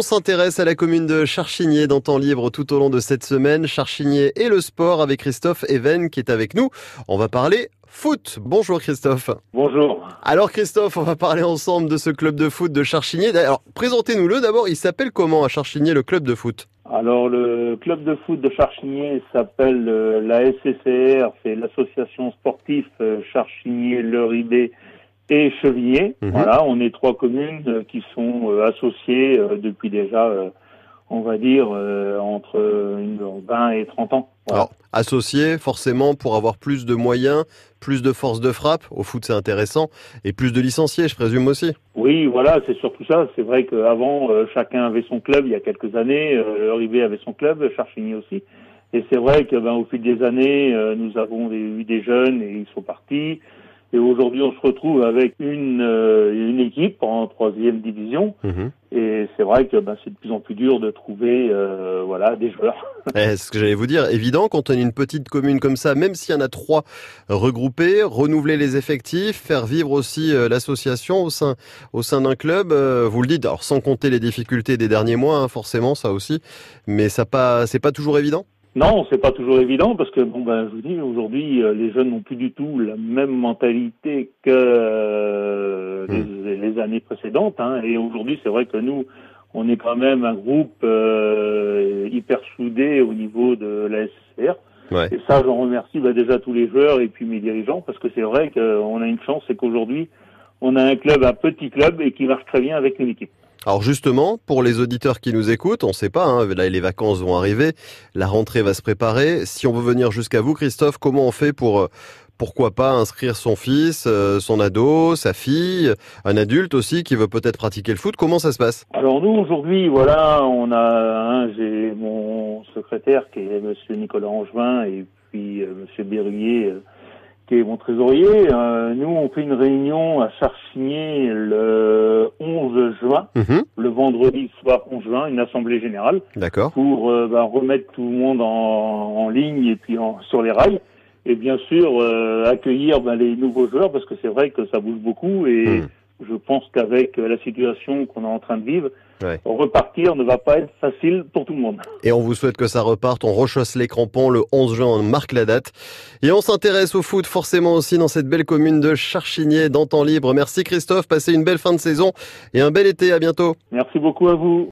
On s'intéresse à la commune de Charchigny dans temps libre tout au long de cette semaine. Charchigny et le sport avec Christophe Even qui est avec nous. On va parler foot. Bonjour Christophe. Bonjour. Alors Christophe, on va parler ensemble de ce club de foot de Charchigny. Alors présentez-nous-le d'abord. Il s'appelle comment à Charchigny le club de foot? Alors le club de foot de Charchigny s'appelle euh, la SCCR, c'est l'association sportive euh, Charchigny-Leridé et Chevigné. Mhm. Voilà, on est trois communes euh, qui sont euh, associées euh, depuis déjà, on va dire, entre une- 20 et 30 ans. Voilà. Alors associé forcément pour avoir plus de moyens, plus de force de frappe. Au foot c'est intéressant et plus de licenciés, je présume aussi. Oui, voilà, c'est surtout ça. C'est vrai qu'avant, chacun avait son club il y a quelques années. Le avait son club, Charchigny aussi. Et c'est vrai que ben, au fil des années, nous avons eu des jeunes et ils sont partis. Et aujourd'hui, on se retrouve avec une, euh, une équipe en troisième division. Mhm. Et c'est vrai que ben, c'est de plus en plus dur de trouver euh, voilà, des joueurs. Eh, ce que j'allais vous dire, évident, quand on est une petite commune comme ça, même s'il y en a trois regroupés, renouveler les effectifs, faire vivre aussi euh, l'association au sein, au sein d'un club, vous le dites, alors sans compter les difficultés des derniers mois, hein, forcément, ça aussi, mais ça pas, c'est pas toujours évident. Non, c'est pas toujours évident parce que bon ben je vous dis aujourd'hui euh, les jeunes n'ont plus du tout la même mentalité que euh, les, les années précédentes hein. et aujourd'hui c'est vrai que nous on est quand même un groupe euh, hyper soudé au niveau de la SCR Ouais. et ça j'en remercie bah, déjà tous les joueurs et puis mes dirigeants parce que c'est vrai qu'on a une chance c'est qu'aujourd'hui on a un club un petit club et qui marche très bien avec une équipe. Alors justement, pour les auditeurs qui nous écoutent, on ne sait pas, hein, là les vacances vont arriver, la rentrée va se préparer. Si on veut venir jusqu'à vous, Christophe, comment on fait pour, euh, pourquoi pas, inscrire son fils, euh, son ado, sa fille, un adulte aussi qui veut peut-être pratiquer le foot? Comment ça se passe? Alors nous aujourd'hui, voilà, on a, hein, j'ai mon secrétaire qui est Monsieur Nicolas Angevin et puis euh, Monsieur Berruyer euh, qui est mon trésorier. Euh, nous, on fait une réunion à Charchigny le 11 juin, Mhm, le vendredi soir 11 juin, une assemblée générale D'accord. pour euh, bah, remettre tout le monde en, en ligne et puis en, sur les rails. Et bien sûr, euh, accueillir bah, les nouveaux joueurs parce que c'est vrai que ça bouge beaucoup et Hmm. Je pense qu'avec la situation qu'on est en train de vivre, Ouais. repartir ne va pas être facile pour tout le monde. Et on vous souhaite que ça reparte. On rechausse les crampons le 11 juin, on marque la date. Et on s'intéresse au foot forcément aussi dans cette belle commune de Charchigny, dans temps libre. Merci Christophe, passez une belle fin de saison et un bel été. À bientôt. Merci beaucoup à vous.